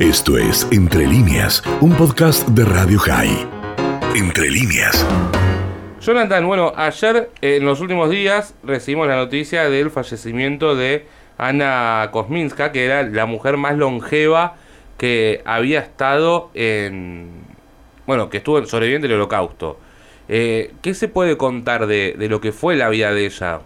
Esto es Entre líneas, un podcast de Radio High. Entre líneas. Jonathan, bueno, ayer en los últimos días recibimos la noticia del fallecimiento de Ana Kosminska, que era la mujer más longeva que había estado en. Bueno, que estuvo sobreviviente del holocausto. Eh, ¿Qué se puede contar de lo que fue la vida de ella?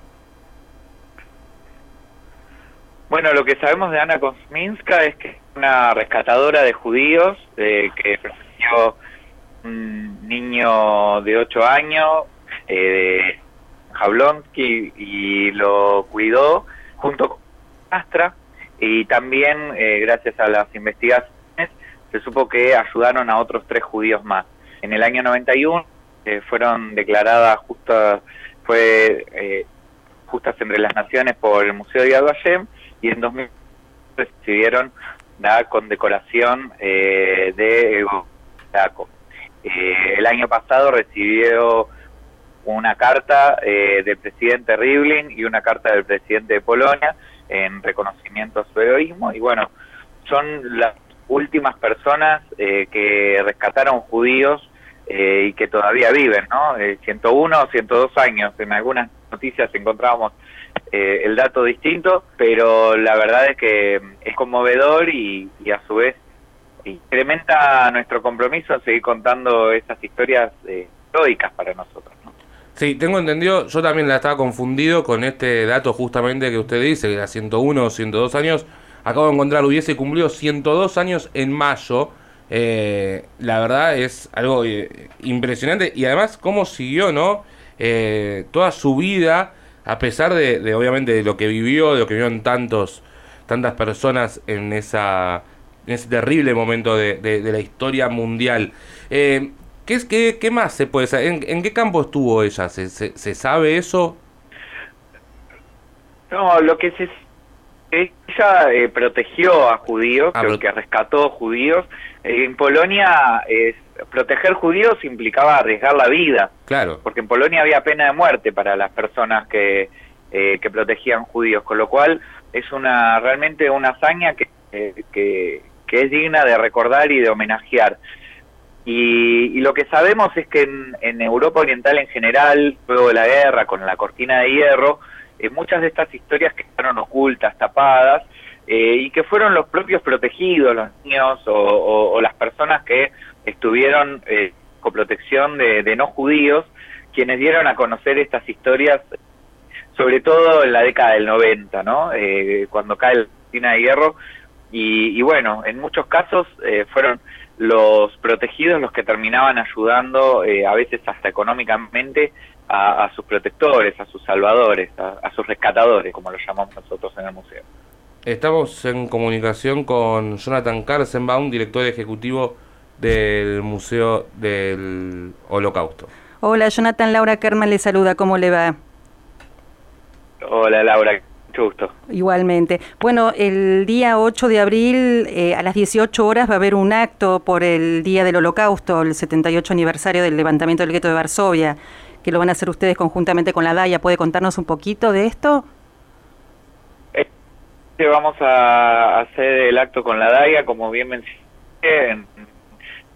Bueno, lo que sabemos de Ana Kosminska es que es una rescatadora de judíos eh, que protegió un niño de 8 años eh, Jablonsky y lo cuidó junto con Astra y también eh, gracias a las investigaciones se supo que ayudaron a otros tres judíos más. En el año 91 eh, fueron declaradas justas fue eh, justas entre las naciones por el Museo de Yad Vashem y en 2000 recibieron la condecoración eh, de Evo eh, el año pasado recibió una carta eh, del presidente Rivlin y una carta del presidente de Polonia en reconocimiento a su heroísmo y bueno, son las últimas personas eh, que rescataron judíos eh, y que todavía viven, ¿no? Eh, 101 o 102 años, en algunas noticias encontrábamos eh, el dato distinto, pero la verdad es que es conmovedor y, y a su vez incrementa nuestro compromiso en seguir contando estas historias eh, para nosotros. ¿no? Sí, tengo entendido, yo también la estaba confundido con este dato justamente que usted dice, que era 101 o 102 años. Acabo de encontrar, hubiese cumplido 102 años en mayo. Eh, la verdad es algo eh, impresionante y además cómo siguió, ¿no? Eh, toda su vida, a pesar de, de, obviamente de lo que vivió, de lo que vio en tantos, tantas personas en esa en ese terrible momento de, de, la historia mundial. Eh, ¿qué, qué, ¿Qué más se puede saber? ¿En, qué campo estuvo ella? ¿Se, se, se sabe eso? No, lo que se ella eh, protegió a judíos, Ah, creo que rescató judíos. Eh, en Polonia proteger judíos implicaba arriesgar la vida, Claro. porque en Polonia había pena de muerte para las personas que, eh, que protegían judíos, con lo cual es una realmente una hazaña que, eh, que, que es digna de recordar y de homenajear. Y, y lo que sabemos es que en, en Europa Oriental en general, luego de la guerra, con la cortina de hierro, eh, muchas de estas historias quedaron ocultas, tapadas, eh, y que fueron los propios protegidos, los niños o, o- o las personas que estuvieron eh, con protección de, de no judíos, quienes dieron a conocer estas historias, sobre todo en la década del 90, ¿no? Eh, cuando cae la cortina de hierro, y, y bueno, en muchos casos eh, fueron los protegidos los que terminaban ayudando, a veces hasta económicamente, a, a sus protectores, a sus salvadores, a, a sus rescatadores, como lo llamamos nosotros en el museo. Estamos en comunicación con Jonathan Karsenbaum, director ejecutivo del Museo del Holocausto. Hola, Jonathan, Laura Kerman le saluda, ¿cómo le va? Hola Laura, mucho gusto. Igualmente. Bueno, el día 8 de abril eh, a las 18 horas va a haber un acto por el Día del Holocausto, el 78 aniversario del levantamiento del gueto de Varsovia, que lo van a hacer ustedes conjuntamente con la DAIA. ¿Puede contarnos un poquito de esto? Este, Vamos a hacer el acto con la DAIA, como bien mencioné, en-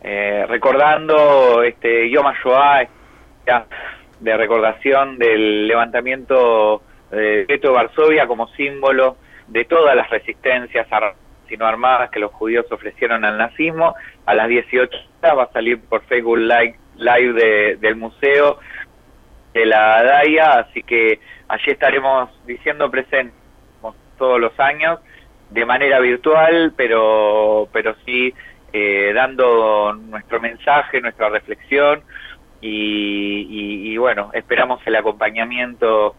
eh, recordando este Yom HaShoah, ya, de recordación del levantamiento del gueto de Varsovia como símbolo de todas las resistencias armadas y no armadas que los judíos ofrecieron al nazismo. A las 18 horas va a salir por Facebook Live, live de- del museo de la DAIA, así que allí estaremos diciendo presente todos los años de manera virtual, pero pero sí eh, dando nuestro mensaje, nuestra reflexión y, y- y, bueno, esperamos el acompañamiento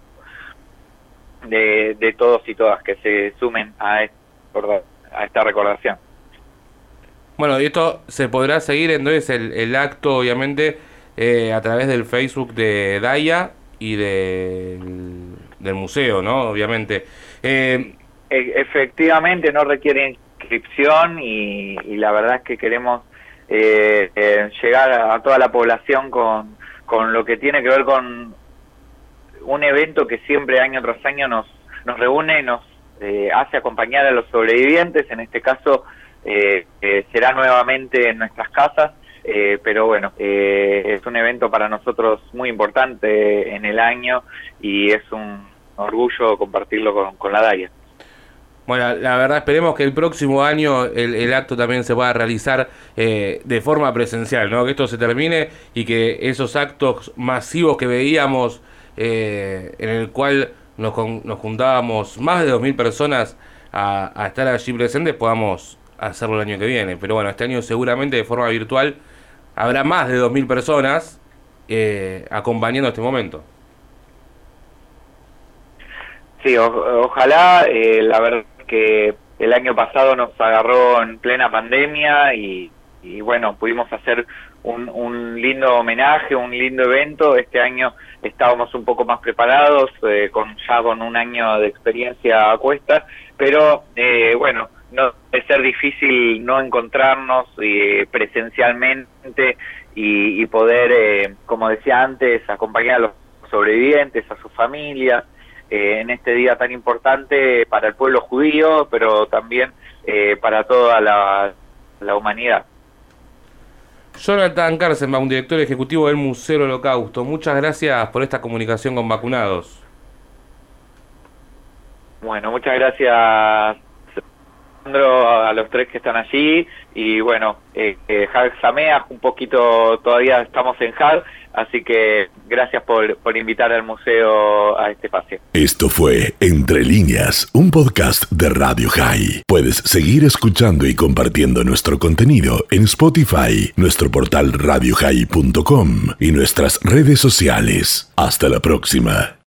de, de todos y todas que se sumen a, este- a esta recordación. Bueno, y esto se podrá seguir entonces el, el acto, obviamente, eh, a través del Facebook de Daya y del, del museo, ¿no? Obviamente. Eh, E- efectivamente no requiere inscripción y, y la verdad es que queremos eh, eh, llegar a, toda la población con, con lo que tiene que ver con un evento que siempre año tras año nos, nos reúne y nos eh, hace acompañar a los sobrevivientes, en este caso será nuevamente en nuestras casas. Pero bueno, es un evento para nosotros muy importante en el año y es un orgullo compartirlo con, con la DAIA. Bueno, la verdad esperemos que el próximo año el, acto también se pueda realizar eh, de forma presencial, ¿no? Que esto se termine y que esos actos masivos que veíamos eh, en el cual nos, nos juntábamos más de 2.000 personas a, estar allí presentes podamos hacerlo el año que viene. Pero bueno, este año seguramente de forma virtual habrá más de 2.000 personas eh, acompañando este momento. Sí, ojalá, la verdad que el año pasado nos agarró en plena pandemia y, bueno, pudimos hacer un, lindo homenaje, un lindo evento. Este año estábamos un poco más preparados, eh, con ya con un año de experiencia a cuesta, pero eh, bueno, no debe ser difícil no encontrarnos eh, presencialmente y, y poder, como decía antes, acompañar a los sobrevivientes, a sus familias. Eh, en este día tan importante para el pueblo judío, pero también eh, para toda la, humanidad. Jonathan un director ejecutivo del Museo Holocausto, muchas gracias por esta comunicación con vacunados. Bueno, muchas gracias a los tres que están allí y bueno, eh, eh un poquito todavía estamos en Hag, así que gracias por, por invitar al museo a este espacio. Esto fue Entre líneas, un podcast de Radio High. Puedes seguir escuchando y compartiendo nuestro contenido en Spotify, nuestro portal radiohigh.com y nuestras redes sociales. Hasta la próxima.